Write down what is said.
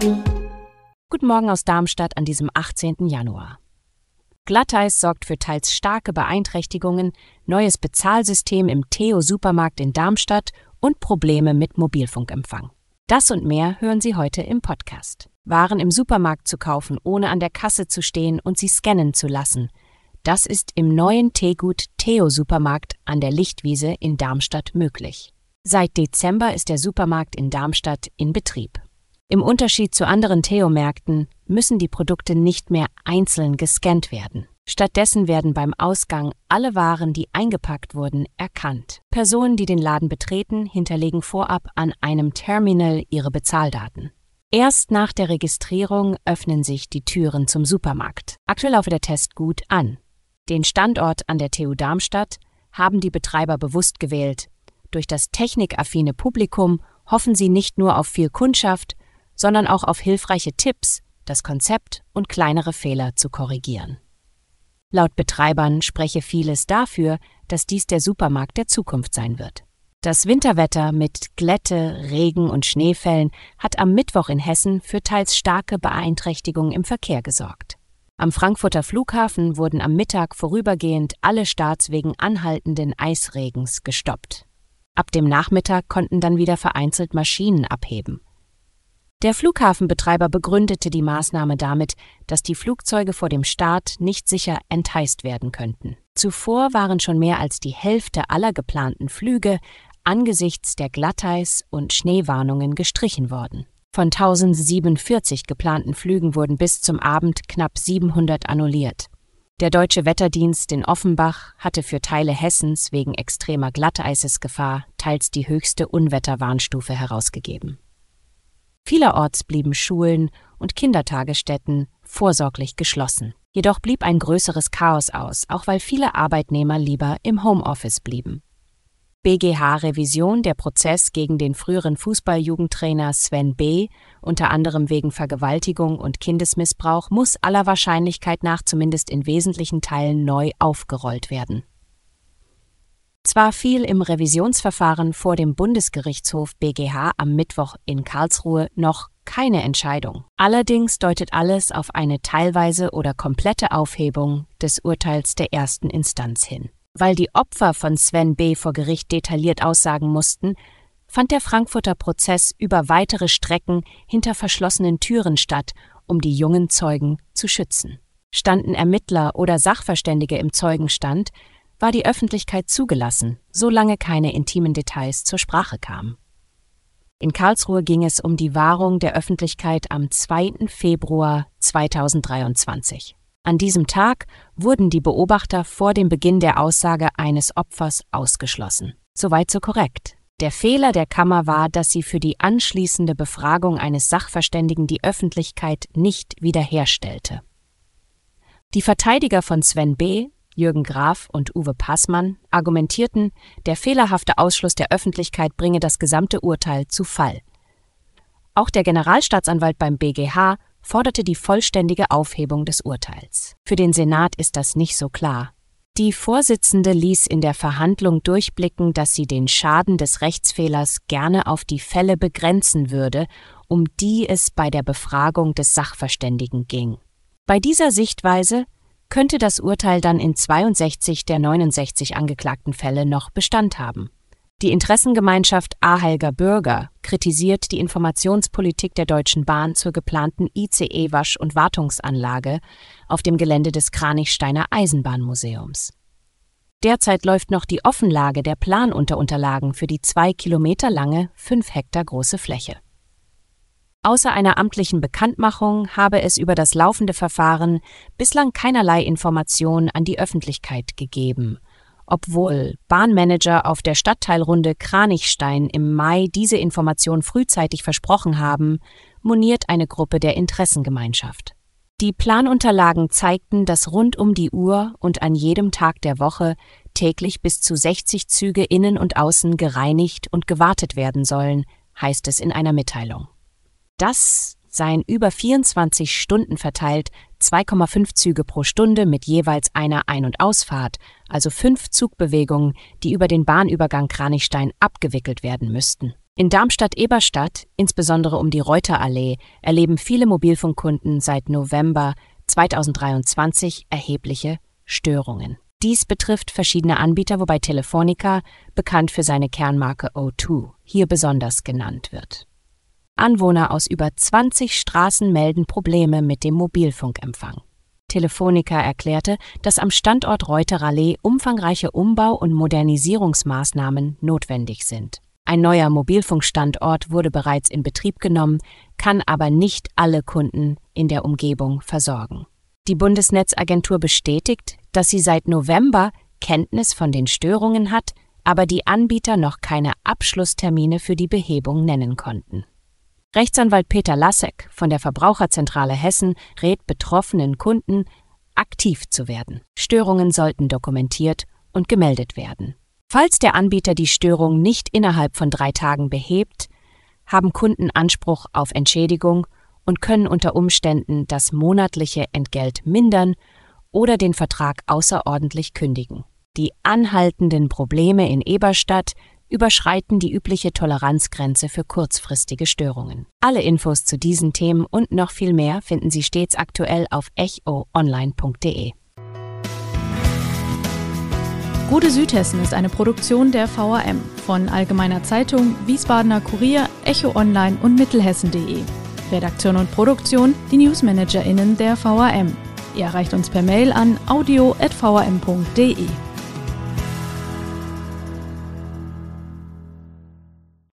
Guten Morgen aus Darmstadt an diesem 18. Januar. Glatteis sorgt für teils starke Beeinträchtigungen, neues Bezahlsystem im Theo-Supermarkt in Darmstadt und Probleme mit Mobilfunkempfang. Das und mehr hören Sie heute im Podcast. Waren im Supermarkt zu kaufen, ohne an der Kasse zu stehen und sie scannen zu lassen. Das ist im neuen Teegut Theo Supermarkt an der Lichtwiese in Darmstadt möglich. Seit Dezember ist der Supermarkt in Darmstadt in Betrieb. Im Unterschied zu anderen Theo-Märkten müssen die Produkte nicht mehr einzeln gescannt werden. Stattdessen werden beim Ausgang alle Waren, die eingepackt wurden, erkannt. Personen, die den Laden betreten, hinterlegen vorab an einem Terminal ihre Bezahldaten. Erst nach der Registrierung öffnen sich die Türen zum Supermarkt. Aktuell laufe der Test gut an. Den Standort an der TU Darmstadt haben die Betreiber bewusst gewählt, durch das technikaffine Publikum hoffen sie nicht nur auf viel Kundschaft, sondern auch auf hilfreiche Tipps, das Konzept und kleinere Fehler zu korrigieren. Laut Betreibern spreche vieles dafür, dass dies der Supermarkt der Zukunft sein wird. Das Winterwetter mit Glätte, Regen und Schneefällen hat am Mittwoch in Hessen für teils starke Beeinträchtigungen im Verkehr gesorgt. Am Frankfurter Flughafen wurden am Mittag vorübergehend alle Starts wegen anhaltenden Eisregens gestoppt. Ab dem Nachmittag konnten dann wieder vereinzelt Maschinen abheben. Der Flughafenbetreiber begründete die Maßnahme damit, dass die Flugzeuge vor dem Start nicht sicher entheist werden könnten. Zuvor waren schon mehr als die Hälfte aller geplanten Flüge angesichts der Glatteis- und Schneewarnungen gestrichen worden. Von 1047 geplanten Flügen wurden bis zum Abend knapp 700 annulliert. Der deutsche Wetterdienst in Offenbach hatte für Teile Hessens wegen extremer Glatteisesgefahr teils die höchste Unwetterwarnstufe herausgegeben. Vielerorts blieben Schulen und Kindertagesstätten vorsorglich geschlossen. Jedoch blieb ein größeres Chaos aus, auch weil viele Arbeitnehmer lieber im Homeoffice blieben. BGH-Revision der Prozess gegen den früheren Fußballjugendtrainer Sven B., unter anderem wegen Vergewaltigung und Kindesmissbrauch, muss aller Wahrscheinlichkeit nach zumindest in wesentlichen Teilen neu aufgerollt werden. Zwar fiel im Revisionsverfahren vor dem Bundesgerichtshof BGH am Mittwoch in Karlsruhe noch keine Entscheidung. Allerdings deutet alles auf eine teilweise oder komplette Aufhebung des Urteils der ersten Instanz hin. Weil die Opfer von Sven B. vor Gericht detailliert aussagen mussten, fand der Frankfurter Prozess über weitere Strecken hinter verschlossenen Türen statt, um die jungen Zeugen zu schützen. Standen Ermittler oder Sachverständige im Zeugenstand, war die Öffentlichkeit zugelassen, solange keine intimen Details zur Sprache kamen. In Karlsruhe ging es um die Wahrung der Öffentlichkeit am 2. Februar 2023. An diesem Tag wurden die Beobachter vor dem Beginn der Aussage eines Opfers ausgeschlossen. Soweit so korrekt. Der Fehler der Kammer war, dass sie für die anschließende Befragung eines Sachverständigen die Öffentlichkeit nicht wiederherstellte. Die Verteidiger von Sven B., Jürgen Graf und Uwe Passmann argumentierten, der fehlerhafte Ausschluss der Öffentlichkeit bringe das gesamte Urteil zu Fall. Auch der Generalstaatsanwalt beim BGH forderte die vollständige Aufhebung des Urteils. Für den Senat ist das nicht so klar. Die Vorsitzende ließ in der Verhandlung durchblicken, dass sie den Schaden des Rechtsfehlers gerne auf die Fälle begrenzen würde, um die es bei der Befragung des Sachverständigen ging. Bei dieser Sichtweise könnte das Urteil dann in 62 der 69 angeklagten Fälle noch Bestand haben. Die Interessengemeinschaft Ahelger Bürger kritisiert die Informationspolitik der Deutschen Bahn zur geplanten ICE-Wasch- und Wartungsanlage auf dem Gelände des Kranichsteiner Eisenbahnmuseums. Derzeit läuft noch die Offenlage der Planunterunterlagen für die zwei Kilometer lange, fünf Hektar große Fläche. Außer einer amtlichen Bekanntmachung habe es über das laufende Verfahren bislang keinerlei Information an die Öffentlichkeit gegeben obwohl Bahnmanager auf der Stadtteilrunde Kranichstein im Mai diese Information frühzeitig versprochen haben, moniert eine Gruppe der Interessengemeinschaft. Die Planunterlagen zeigten, dass rund um die Uhr und an jedem Tag der Woche täglich bis zu 60 Züge innen und außen gereinigt und gewartet werden sollen, heißt es in einer Mitteilung. Das seien über 24 Stunden verteilt 2,5 Züge pro Stunde mit jeweils einer Ein- und Ausfahrt, also fünf Zugbewegungen, die über den Bahnübergang Kranichstein abgewickelt werden müssten. In Darmstadt-Eberstadt, insbesondere um die Reuterallee, erleben viele Mobilfunkkunden seit November 2023 erhebliche Störungen. Dies betrifft verschiedene Anbieter, wobei Telefonica, bekannt für seine Kernmarke O2, hier besonders genannt wird. Anwohner aus über 20 Straßen melden Probleme mit dem Mobilfunkempfang. Telefonica erklärte, dass am Standort Reuterallee umfangreiche Umbau- und Modernisierungsmaßnahmen notwendig sind. Ein neuer Mobilfunkstandort wurde bereits in Betrieb genommen, kann aber nicht alle Kunden in der Umgebung versorgen. Die Bundesnetzagentur bestätigt, dass sie seit November Kenntnis von den Störungen hat, aber die Anbieter noch keine Abschlusstermine für die Behebung nennen konnten. Rechtsanwalt Peter Lassek von der Verbraucherzentrale Hessen rät betroffenen Kunden, aktiv zu werden. Störungen sollten dokumentiert und gemeldet werden. Falls der Anbieter die Störung nicht innerhalb von drei Tagen behebt, haben Kunden Anspruch auf Entschädigung und können unter Umständen das monatliche Entgelt mindern oder den Vertrag außerordentlich kündigen. Die anhaltenden Probleme in Eberstadt überschreiten die übliche Toleranzgrenze für kurzfristige Störungen. Alle Infos zu diesen Themen und noch viel mehr finden Sie stets aktuell auf echoonline.de. Gute Südhessen ist eine Produktion der VAM von Allgemeiner Zeitung, Wiesbadener Kurier, Echo Online und Mittelhessen.de. Redaktion und Produktion die NewsmanagerInnen der VAM. Ihr erreicht uns per Mail an audio.vam.de.